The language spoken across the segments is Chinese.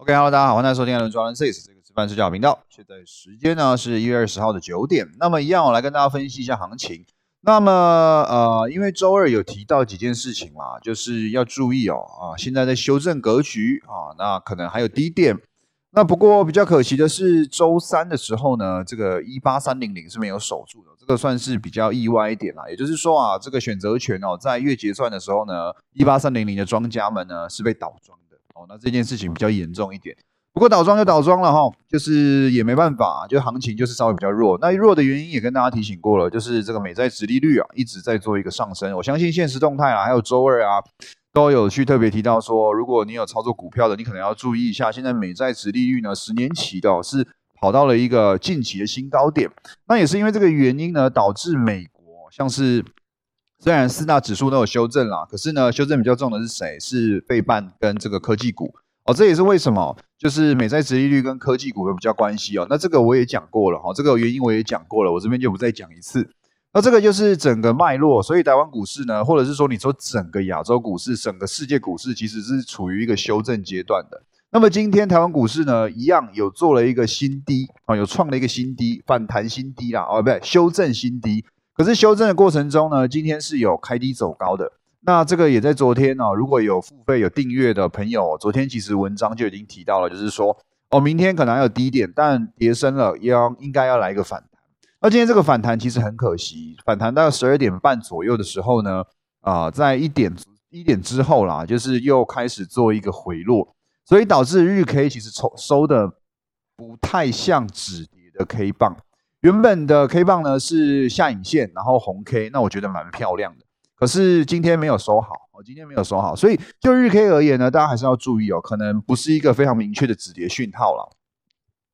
OK，Hello，大家好，欢迎收听《轮庄人 Six》这个吃饭睡觉频道。现在时间呢是一月二十号的九点。那么一样，我来跟大家分析一下行情。那么呃，因为周二有提到几件事情嘛，就是要注意哦啊，现在在修正格局啊，那可能还有低点。那不过比较可惜的是，周三的时候呢，这个一八三零零是没有守住的，这个算是比较意外一点啦。也就是说啊，这个选择权哦，在月结算的时候呢，一八三零零的庄家们呢是被倒庄哦。那这件事情比较严重一点。不过倒装就倒装了哈，就是也没办法，就行情就是稍微比较弱。那弱的原因也跟大家提醒过了，就是这个美债殖利率啊一直在做一个上升。我相信现实动态啊，还有周二啊。都有去特别提到说，如果你有操作股票的，你可能要注意一下。现在美债值利率呢，十年期的是跑到了一个近期的新高点。那也是因为这个原因呢，导致美国像是虽然四大指数都有修正啦，可是呢，修正比较重的是谁？是费半跟这个科技股哦。这也是为什么，就是美债殖利率跟科技股有比较关系哦。那这个我也讲过了哈，这个原因我也讲过了，我这边就不再讲一次。那这个就是整个脉络，所以台湾股市呢，或者是说你说整个亚洲股市、整个世界股市，其实是处于一个修正阶段的。那么今天台湾股市呢，一样有做了一个新低啊，有创了一个新低，反弹新低啦，哦，不对，修正新低。可是修正的过程中呢，今天是有开低走高的。那这个也在昨天哦，如果有付费有订阅的朋友，昨天其实文章就已经提到了，就是说哦，明天可能还有低点，但跌深了要应该要来一个反弹。那今天这个反弹其实很可惜，反弹到十二点半左右的时候呢，啊，在一点一点之后啦，就是又开始做一个回落，所以导致日 K 其实收收的不太像止跌的 K 棒。原本的 K 棒呢是下影线，然后红 K，那我觉得蛮漂亮的。可是今天没有收好，我今天没有收好，所以就日 K 而言呢，大家还是要注意哦，可能不是一个非常明确的止跌讯号了。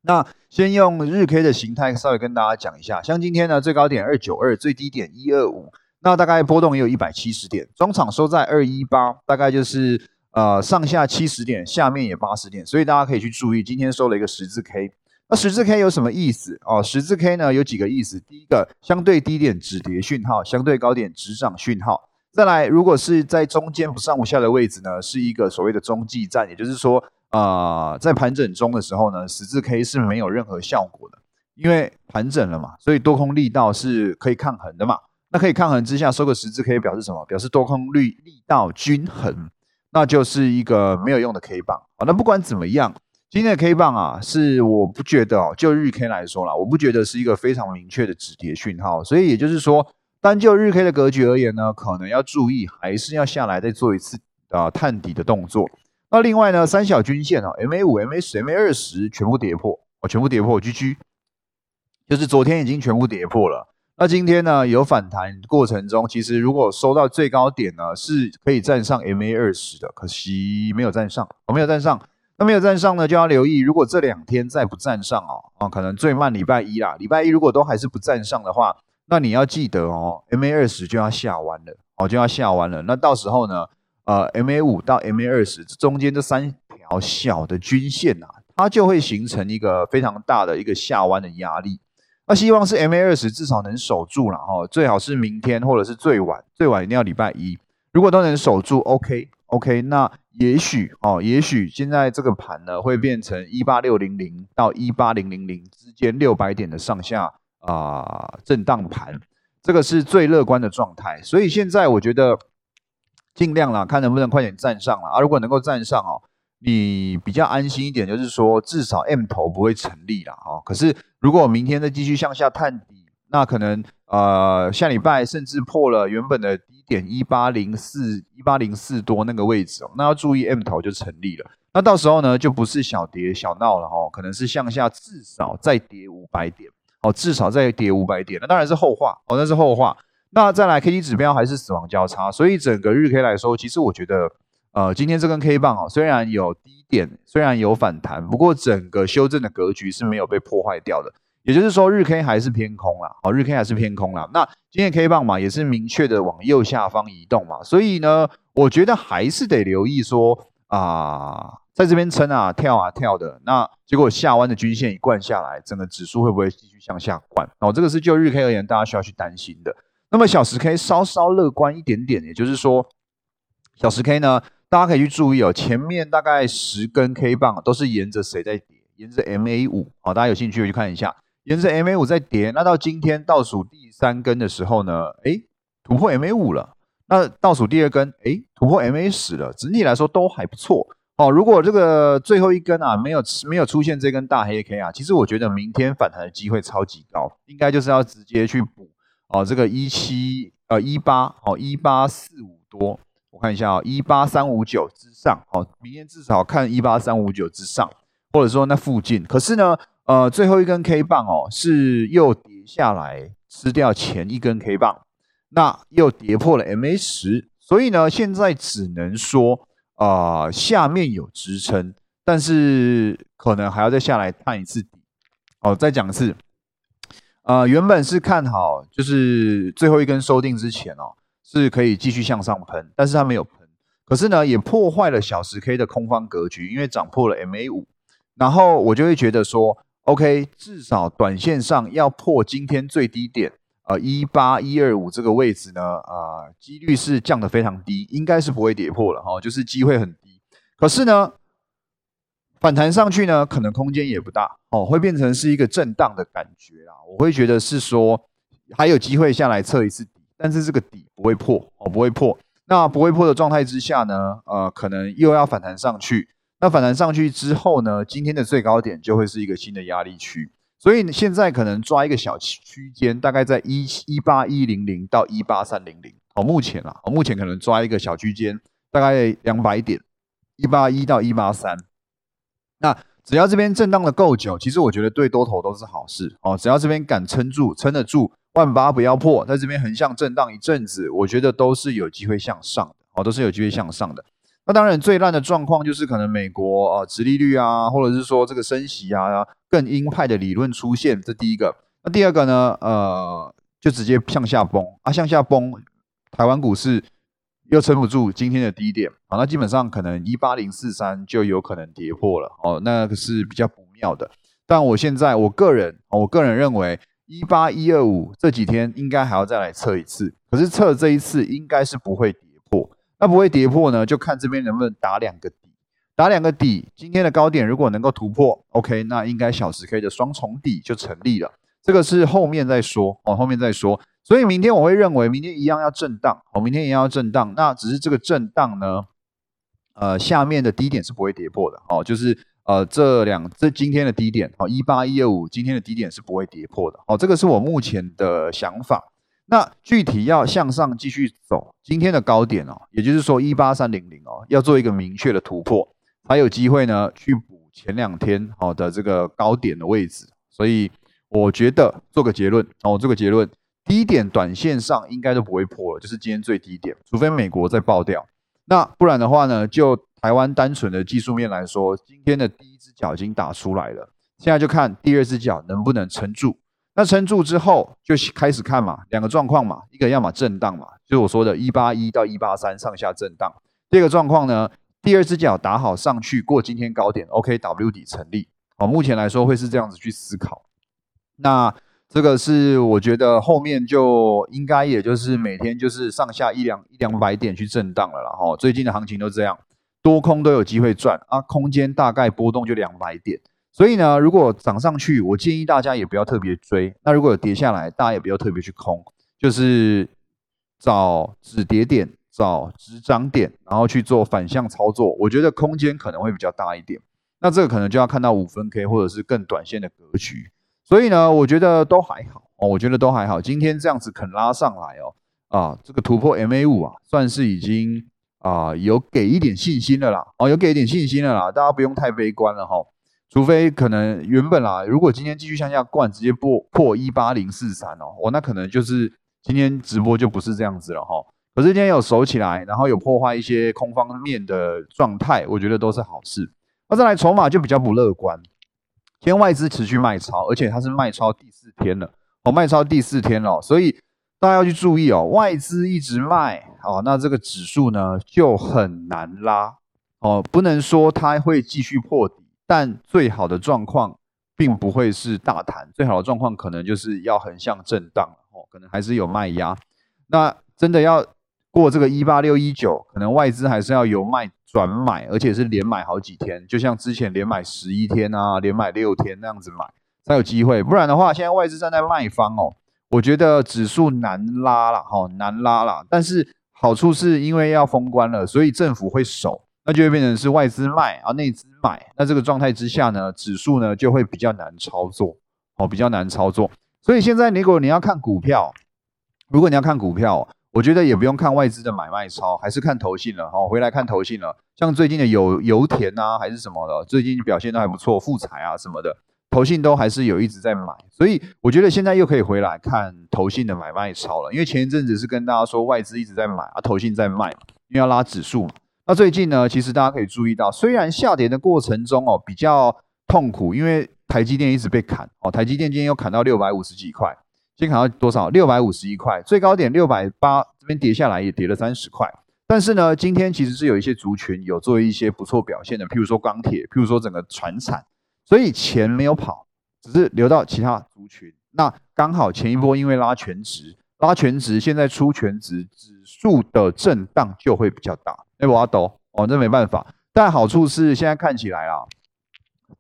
那先用日 K 的形态稍微跟大家讲一下，像今天呢最高点二九二，最低点一二五，那大概波动也有一百七十点，中场收在二一八，大概就是呃上下七十点，下面也八十点，所以大家可以去注意，今天收了一个十字 K。那十字 K 有什么意思哦？十字 K 呢有几个意思，第一个相对低点止跌讯号，相对高点止涨讯号。再来，如果是在中间不上不下的位置呢，是一个所谓的中继站，也就是说。啊，在盘整中的时候呢，十字 K 是没有任何效果的，因为盘整了嘛，所以多空力道是可以抗衡的嘛。那可以抗衡之下收个十字 K 表示什么？表示多空力力道均衡，那就是一个没有用的 K 棒啊。那不管怎么样，今天的 K 棒啊，是我不觉得哦，就日 K 来说啦，我不觉得是一个非常明确的止跌讯号。所以也就是说，单就日 K 的格局而言呢，可能要注意，还是要下来再做一次啊探底的动作。那另外呢，三小均线哦，MA 五、MA 十、MA 二十全部跌破哦，全部跌破，GG，就是昨天已经全部跌破了。那今天呢，有反弹过程中，其实如果收到最高点呢，是可以站上 MA 二十的，可惜没有站上，我没有站上。没有站上呢，就要留意，如果这两天再不站上哦，啊，可能最慢礼拜一啦，礼拜一如果都还是不站上的话，那你要记得哦，MA 二十就要下弯了，哦，就要下弯了。那到时候呢？呃，MA 五到 MA 二十中间这三条小的均线呐，它就会形成一个非常大的一个下弯的压力。那希望是 MA 二十至少能守住了哈，最好是明天或者是最晚最晚一定要礼拜一。如果都能守住，OK OK，那也许哦，也许现在这个盘呢会变成一八六零零到一八零零零之间六百点的上下啊震荡盘，这个是最乐观的状态。所以现在我觉得。尽量啦，看能不能快点站上了啊！如果能够站上哦，你比较安心一点，就是说至少 M 头不会成立了啊。可是如果明天再继续向下探底，那可能呃下礼拜甚至破了原本的低点一八零四一八零四多那个位置哦，那要注意 M 头就成立了。那到时候呢就不是小跌小闹了哦，可能是向下至少再跌五百点哦，至少再跌五百点，那当然是后话哦，那是后话。那再来 K D 指标还是死亡交叉，所以整个日 K 来说，其实我觉得，呃，今天这根 K 棒啊，虽然有低点，虽然有反弹，不过整个修正的格局是没有被破坏掉的。也就是说，日 K 还是偏空啦，哦，日 K 还是偏空啦。那今天 K 棒嘛，也是明确的往右下方移动嘛，所以呢，我觉得还是得留意说啊，在这边撑啊，跳啊跳的，那结果下弯的均线一灌下来，整个指数会不会继续向下灌？哦，这个是就日 K 而言，大家需要去担心的。那么小时 K 稍稍乐观一点点，也就是说，小时 K 呢，大家可以去注意哦，前面大概十根 K 棒都是沿着谁在跌？沿着 MA 五好，大家有兴趣去看一下，沿着 MA 五在跌。那到今天倒数第三根的时候呢，哎，突破 MA 五了。那倒数第二根，哎，突破 MA 十了。整体来说都还不错哦。如果这个最后一根啊没有没有出现这根大黑 K 啊，其实我觉得明天反弹的机会超级高，应该就是要直接去补哦，这个一七呃一八哦一八四五多，我看一下啊一八三五九之上哦，明天至少看一八三五九之上，或者说那附近。可是呢，呃，最后一根 K 棒哦是又跌下来吃掉前一根 K 棒。那又跌破了 MA 十，所以呢，现在只能说啊，下面有支撑，但是可能还要再下来探一次底。哦，再讲一次，呃，原本是看好，就是最后一根收定之前哦，是可以继续向上喷，但是它没有喷，可是呢，也破坏了小时 K 的空方格局，因为涨破了 MA 五，然后我就会觉得说，OK，至少短线上要破今天最低点。呃，一八一二五这个位置呢，啊，几率是降的非常低，应该是不会跌破了哈，就是机会很低。可是呢，反弹上去呢，可能空间也不大哦，会变成是一个震荡的感觉啦。我会觉得是说还有机会下来测一次底，但是这个底不会破哦，不会破。那不会破的状态之下呢，呃，可能又要反弹上去。那反弹上去之后呢，今天的最高点就会是一个新的压力区。所以现在可能抓一个小区间，大概在一一八一零零到一八三零零。哦，目前啊，哦，目前可能抓一个小区间，大概两百点，一八一到一八三。那只要这边震荡的够久，其实我觉得对多头都是好事哦。只要这边敢撑住，撑得住，万八不要破，在这边横向震荡一阵子，我觉得都是有机会向上的哦，都是有机会向上的。那当然，最烂的状况就是可能美国啊，殖利率啊，或者是说这个升息啊，更鹰派的理论出现，这第一个。那第二个呢，呃，就直接向下崩啊，向下崩，台湾股市又撑不住今天的低点啊，那基本上可能一八零四三就有可能跌破了哦，那个是比较不妙的。但我现在我个人，我个人认为一八一二五这几天应该还要再来测一次，可是测这一次应该是不会跌。那不会跌破呢，就看这边能不能打两个底，打两个底。今天的高点如果能够突破，OK，那应该小时 K 的双重底就成立了。这个是后面再说哦，后面再说。所以明天我会认为明天一样要震荡，哦，明天一样要震荡。那只是这个震荡呢，呃，下面的低点是不会跌破的哦，就是呃这两这今天的低点哦，一八一二五今天的低点是不会跌破的哦，这个是我目前的想法。那具体要向上继续走，今天的高点哦，也就是说一八三零零哦，要做一个明确的突破，才有机会呢去补前两天好的这个高点的位置。所以我觉得做个结论哦，做个结论，低点短线上应该都不会破了，就是今天最低点，除非美国再爆掉。那不然的话呢，就台湾单纯的技术面来说，今天的第一只脚已经打出来了，现在就看第二只脚能不能撑住。那撑住之后就开始看嘛，两个状况嘛，一个要么震荡嘛，就是我说的一八一到一八三上下震荡。第二个状况呢，第二只脚打好上去过今天高点，OKW 底成立。好，目前来说会是这样子去思考。那这个是我觉得后面就应该也就是每天就是上下一两一两百点去震荡了啦。哈，最近的行情都这样，多空都有机会赚啊，空间大概波动就两百点。所以呢，如果涨上去，我建议大家也不要特别追。那如果有跌下来，大家也不要特别去空，就是找止跌点、找止涨点，然后去做反向操作。我觉得空间可能会比较大一点。那这个可能就要看到五分 K 或者是更短线的格局。所以呢，我觉得都还好哦，我觉得都还好。今天这样子肯拉上来哦，啊，这个突破 MA 五啊，算是已经啊有给一点信心了啦。哦，有给一点信心了啦，大家不用太悲观了哈。除非可能原本啦，如果今天继续向下灌，直接破破一八零四三哦，我那可能就是今天直播就不是这样子了哈。可是今天有守起来，然后有破坏一些空方面的状态，我觉得都是好事。那再来筹码就比较不乐观，今天外资持续卖超，而且它是卖超第四天了，哦，卖超第四天了，所以大家要去注意哦，外资一直卖哦，那这个指数呢就很难拉哦，不能说它会继续破底。但最好的状况并不会是大弹，最好的状况可能就是要横向震荡哦，可能还是有卖压。那真的要过这个一八六一九，可能外资还是要由卖转买，而且是连买好几天，就像之前连买十一天啊，连买六天那样子买才有机会。不然的话，现在外资站在卖方哦，我觉得指数难拉了哈，难拉了。但是好处是因为要封关了，所以政府会守，那就会变成是外资卖啊，内资买。那这个状态之下呢，指数呢就会比较难操作哦，比较难操作。所以现在如果你要看股票，如果你要看股票，我觉得也不用看外资的买卖超，还是看投信了哦。回来看投信了，像最近的油油田啊，还是什么的，最近表现都还不错，富彩啊什么的，投信都还是有一直在买。所以我觉得现在又可以回来看投信的买卖超了，因为前一阵子是跟大家说外资一直在买啊，投信在卖，因为要拉指数嘛。那最近呢，其实大家可以注意到，虽然下跌的过程中哦比较痛苦，因为台积电一直被砍哦，台积电今天又砍到六百五十几块。先砍到多少？六百五十一块，最高点六百八，这边跌下来也跌了三十块。但是呢，今天其实是有一些族群有做一些不错表现的，譬如说钢铁，譬如说整个船产，所以钱没有跑，只是流到其他族群。那刚好前一波因为拉全值，拉全值，现在出全值，指数的震荡就会比较大。哎，我要抖哦，这没办法。但好处是现在看起来啊，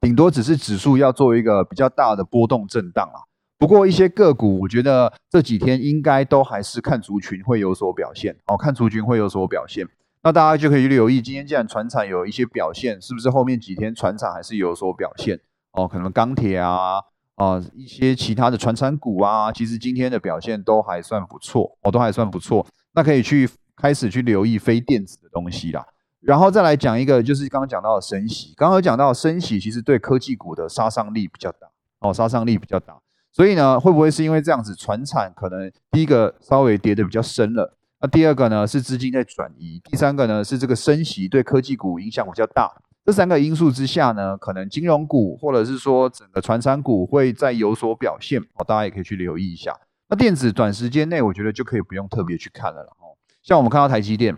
顶多只是指数要做一个比较大的波动震荡啊。不过一些个股，我觉得这几天应该都还是看族群会有所表现哦，看族群会有所表现。那大家就可以留意，今天既然船厂有一些表现，是不是后面几天船厂还是有所表现哦？可能钢铁啊啊一些其他的船产股啊，其实今天的表现都还算不错哦，都还算不错。那可以去开始去留意非电子的东西啦。然后再来讲一个，就是刚刚讲到的升息，刚刚讲到升息，其实对科技股的杀伤力比较大哦，杀伤力比较大。所以呢，会不会是因为这样子，船产可能第一个稍微跌的比较深了？那第二个呢是资金在转移，第三个呢是这个升息对科技股影响比较大。这三个因素之下呢，可能金融股或者是说整个船产股会再有所表现哦，大家也可以去留意一下。那电子短时间内我觉得就可以不用特别去看了了。像我们看到台积电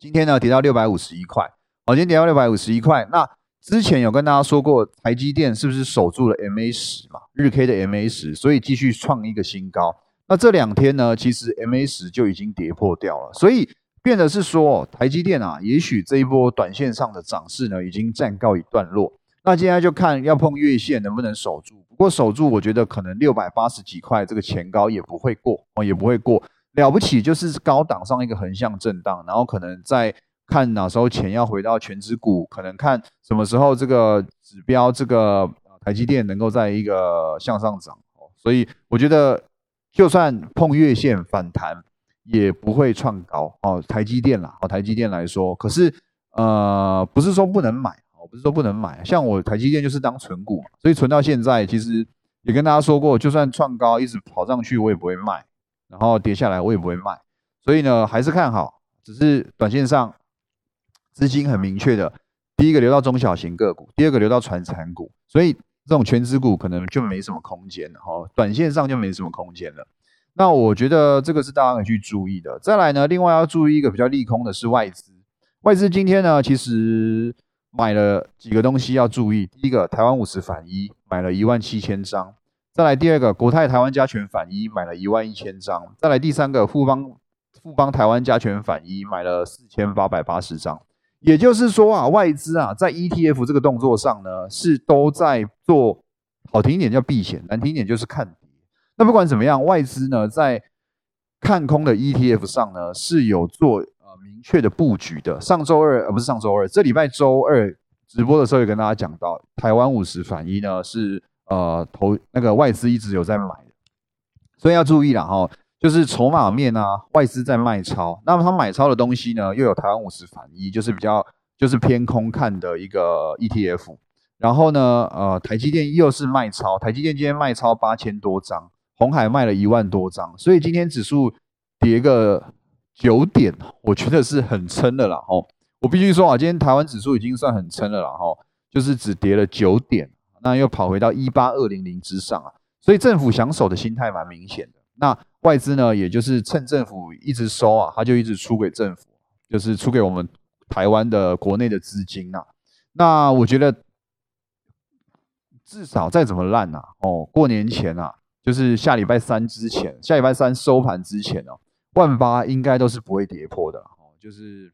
今天呢跌到六百五十一块，哦，今天跌到六百五十一块，那。之前有跟大家说过，台积电是不是守住了 MA 十嘛？日 K 的 MA 十，所以继续创一个新高。那这两天呢，其实 MA 十就已经跌破掉了，所以变的是说，台积电啊，也许这一波短线上的涨势呢，已经暂告一段落。那接下来就看要碰月线能不能守住。不过守住，我觉得可能六百八十几块这个前高也不会过哦，也不会过。了不起就是高档上一个横向震荡，然后可能在。看哪时候钱要回到全指股，可能看什么时候这个指标，这个台积电能够在一个向上涨哦，所以我觉得就算碰月线反弹，也不会创高哦。台积电啦，哦，台积电来说，可是呃，不是说不能买哦，不是说不能买，像我台积电就是当存股嘛，所以存到现在，其实也跟大家说过，就算创高一直跑上去，我也不会卖，然后跌下来我也不会卖，所以呢，还是看好，只是短线上。资金很明确的，第一个流到中小型个股，第二个流到传产股，所以这种全资股可能就没什么空间了哈，短线上就没什么空间了。那我觉得这个是大家可以去注意的。再来呢，另外要注意一个比较利空的是外资，外资今天呢其实买了几个东西要注意。第一个，台湾五十反一买了一万七千张；再来第二个，国泰台湾加权反一买了一万一千张；再来第三个，富邦富邦台湾加权反一买了四千八百八十张。也就是说啊，外资啊，在 ETF 这个动作上呢，是都在做，好听一点叫避险，难听一点就是看跌。那不管怎么样，外资呢在看空的 ETF 上呢是有做呃明确的布局的。上周二呃不是上周二，这礼拜周二直播的时候也跟大家讲到，台湾五十反一呢是呃投那个外资一直有在买的，所以要注意了哈。就是筹码面啊，外资在卖超，那么他买超的东西呢，又有台湾五十反一，就是比较就是偏空看的一个 ETF。然后呢，呃，台积电又是卖超，台积电今天卖超八千多张，红海卖了一万多张，所以今天指数跌个九点，我觉得是很撑的了哈。我必须说啊，今天台湾指数已经算很撑了了哈，就是只跌了九点，那又跑回到一八二零零之上啊，所以政府想守的心态蛮明显的。那外资呢，也就是趁政府一直收啊，他就一直出给政府，就是出给我们台湾的国内的资金啊。那我觉得至少再怎么烂呐，哦，过年前啊，就是下礼拜三之前，下礼拜三收盘之前哦，万八应该都是不会跌破的哦。就是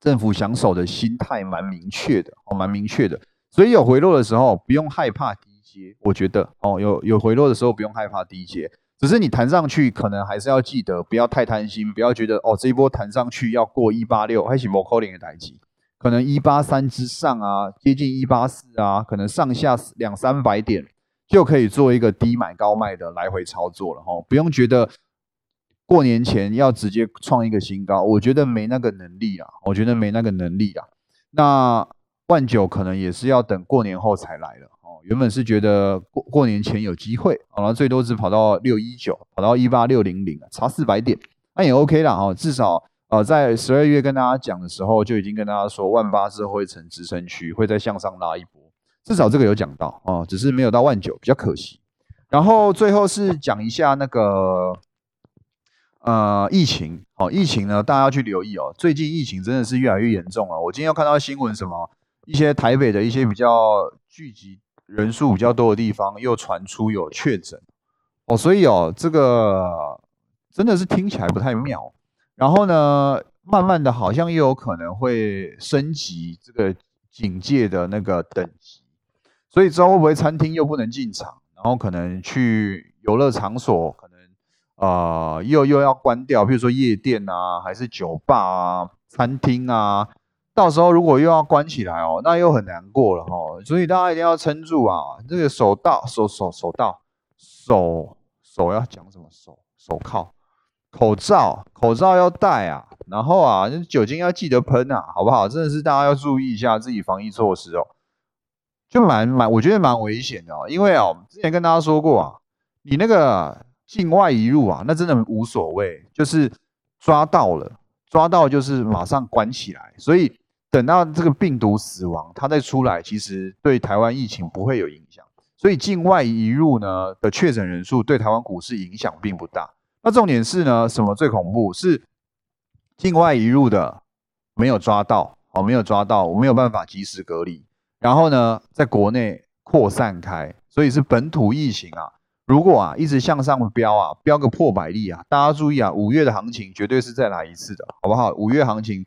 政府想守的心态蛮明确的哦，蛮明确的。所以有回落的时候不用害怕低阶，我觉得哦，有有回落的时候不用害怕低阶，只是你弹上去可能还是要记得不要太贪心，不要觉得哦这一波弹上去要过一八六，还是某扣零的台级，可能一八三之上啊，接近一八四啊，可能上下两三百点就可以做一个低买高卖的来回操作了哈，不用觉得。过年前要直接创一个新高，我觉得没那个能力啊，我觉得没那个能力啊。那万九可能也是要等过年后才来了哦。原本是觉得过过年前有机会，然后最多只跑到六一九，跑到一八六零零差四百点，那也 OK 了哦。至少呃在十二月跟大家讲的时候就已经跟大家说，万八是会成支撑区，会再向上拉一波，至少这个有讲到哦，只是没有到万九，比较可惜。然后最后是讲一下那个。呃，疫情，哦，疫情呢，大家要去留意哦。最近疫情真的是越来越严重了。我今天要看到新闻，什么一些台北的一些比较聚集人数比较多的地方，又传出有确诊哦，所以哦，这个真的是听起来不太妙。然后呢，慢慢的好像又有可能会升级这个警戒的那个等级，所以之后会不会餐厅又不能进场，然后可能去游乐场所？呃，又又要关掉，比如说夜店啊，还是酒吧啊、餐厅啊，到时候如果又要关起来哦，那又很难过了哈。所以大家一定要撑住啊！这个手到手手手到手手要讲什么？手手铐、口罩、口罩要戴啊，然后啊，酒精要记得喷啊，好不好？真的是大家要注意一下自己防疫措施哦，就蛮蛮，我觉得蛮危险的哦，因为哦，之前跟大家说过啊，你那个。境外移入啊，那真的无所谓，就是抓到了，抓到就是马上关起来。所以等到这个病毒死亡，它再出来，其实对台湾疫情不会有影响。所以境外移入呢的确诊人数对台湾股市影响并不大。那重点是呢，什么最恐怖？是境外移入的没有抓到，哦，没有抓到，我没有办法及时隔离。然后呢，在国内扩散开，所以是本土疫情啊。如果啊一直向上飙啊，飙个破百例啊，大家注意啊，五月的行情绝对是再来一次的，好不好？五月行情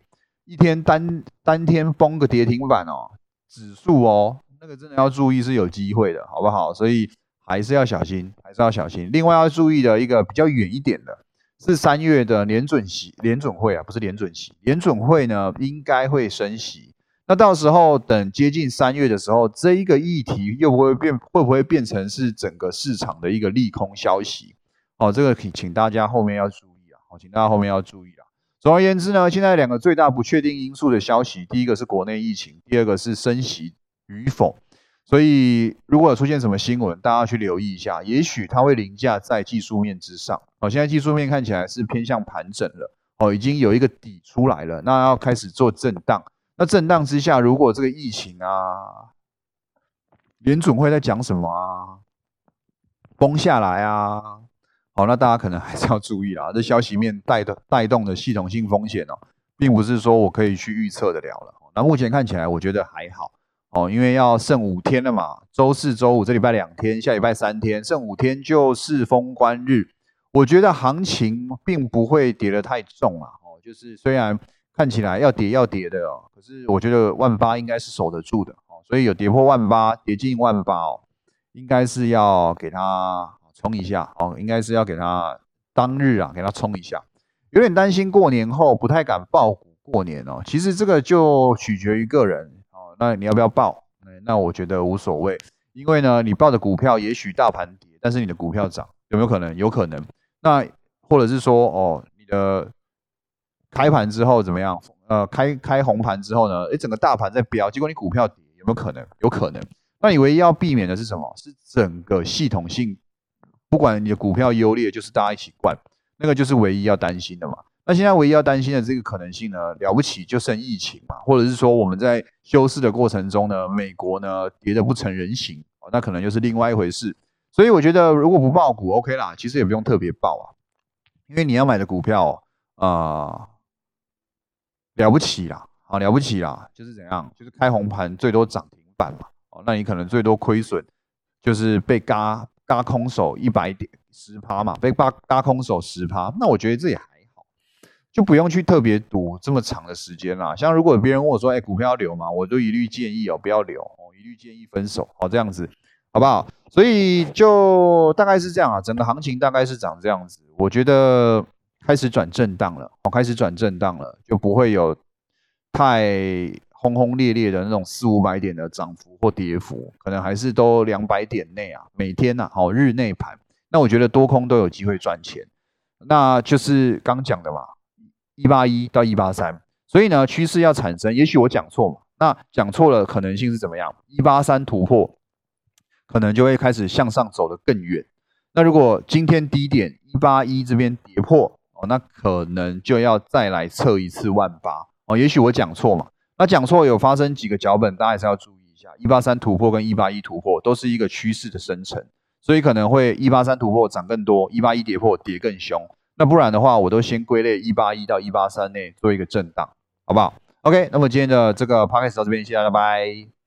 一天单单天崩个跌停板哦，指数哦，那个真的要注意是有机会的，好不好？所以还是要小心，还是要小心。另外要注意的一个比较远一点的是三月的联准息联准会啊，不是联准息，联准会呢应该会升息。那到时候等接近三月的时候，这一个议题又不会变，会不会变成是整个市场的一个利空消息？哦，这个请请大家后面要注意啊！好，请大家后面要注意啊！总而言之呢，现在两个最大不确定因素的消息，第一个是国内疫情，第二个是升息与否。所以如果有出现什么新闻，大家去留意一下，也许它会凌驾在技术面之上。哦，现在技术面看起来是偏向盘整了，哦，已经有一个底出来了，那要开始做震荡。那震荡之下，如果这个疫情啊，联准会在讲什么啊，崩下来啊，好，那大家可能还是要注意啦。这消息面带的带动的系统性风险哦，并不是说我可以去预测的了了。那目前看起来，我觉得还好哦，因为要剩五天了嘛，周四周五这礼拜两天，下礼拜三天，剩五天就是封关日。我觉得行情并不会跌得太重啊，哦，就是虽然。看起来要跌要跌的哦，可是我觉得万八应该是守得住的哦，所以有跌破万八，跌进万八哦，应该是要给它冲一下哦，应该是要给它当日啊给它冲一下，有点担心过年后不太敢爆股过年哦，其实这个就取决于个人哦，那你要不要爆？那我觉得无所谓，因为呢，你报的股票也许大盘跌，但是你的股票涨，有没有可能？有可能。那或者是说哦，你的。开盘之后怎么样？呃，开开红盘之后呢？诶，整个大盘在飙，结果你股票跌，有没有可能？有可能。那你唯一要避免的是什么？是整个系统性，不管你的股票优劣，就是大家一起灌，那个就是唯一要担心的嘛。那现在唯一要担心的这个可能性呢，了不起就剩疫情嘛，或者是说我们在休市的过程中呢，美国呢跌得不成人形，那可能就是另外一回事。所以我觉得如果不爆股，OK 啦，其实也不用特别爆啊，因为你要买的股票啊。了不起啦，啊，了不起啦，就是怎样，就是开红盘最多涨停板嘛，哦，那你可能最多亏损，就是被嘎搭空手一百点十趴嘛，被嘎嘎空手十趴，那我觉得这也还好，就不用去特别赌这么长的时间啦。像如果别人问我说，哎，股票要留吗？我都一律建议哦，不要留哦，一律建议分手哦，这样子好不好？所以就大概是这样啊，整个行情大概是长这样子。我觉得开始转震荡了，哦，开始转震荡了，就不会有太轰轰烈烈的那种四五百点的涨幅或跌幅，可能还是都两百点内啊，每天呐，好日内盘。那我觉得多空都有机会赚钱，那就是刚讲的嘛。一八一到一八三，所以呢，趋势要产生，也许我讲错嘛，那讲错了可能性是怎么样？一八三突破，可能就会开始向上走得更远。那如果今天低点一八一这边跌破哦，那可能就要再来测一次万八哦。也许我讲错嘛，那讲错有发生几个脚本，大家还是要注意一下。一八三突破跟一八一突破都是一个趋势的生成，所以可能会一八三突破涨更多，一八一跌破跌更凶。那不然的话，我都先归类一八一到一八三内做一个震荡，好不好？OK，那么今天的这个 podcast 到这边，谢谢，拜拜。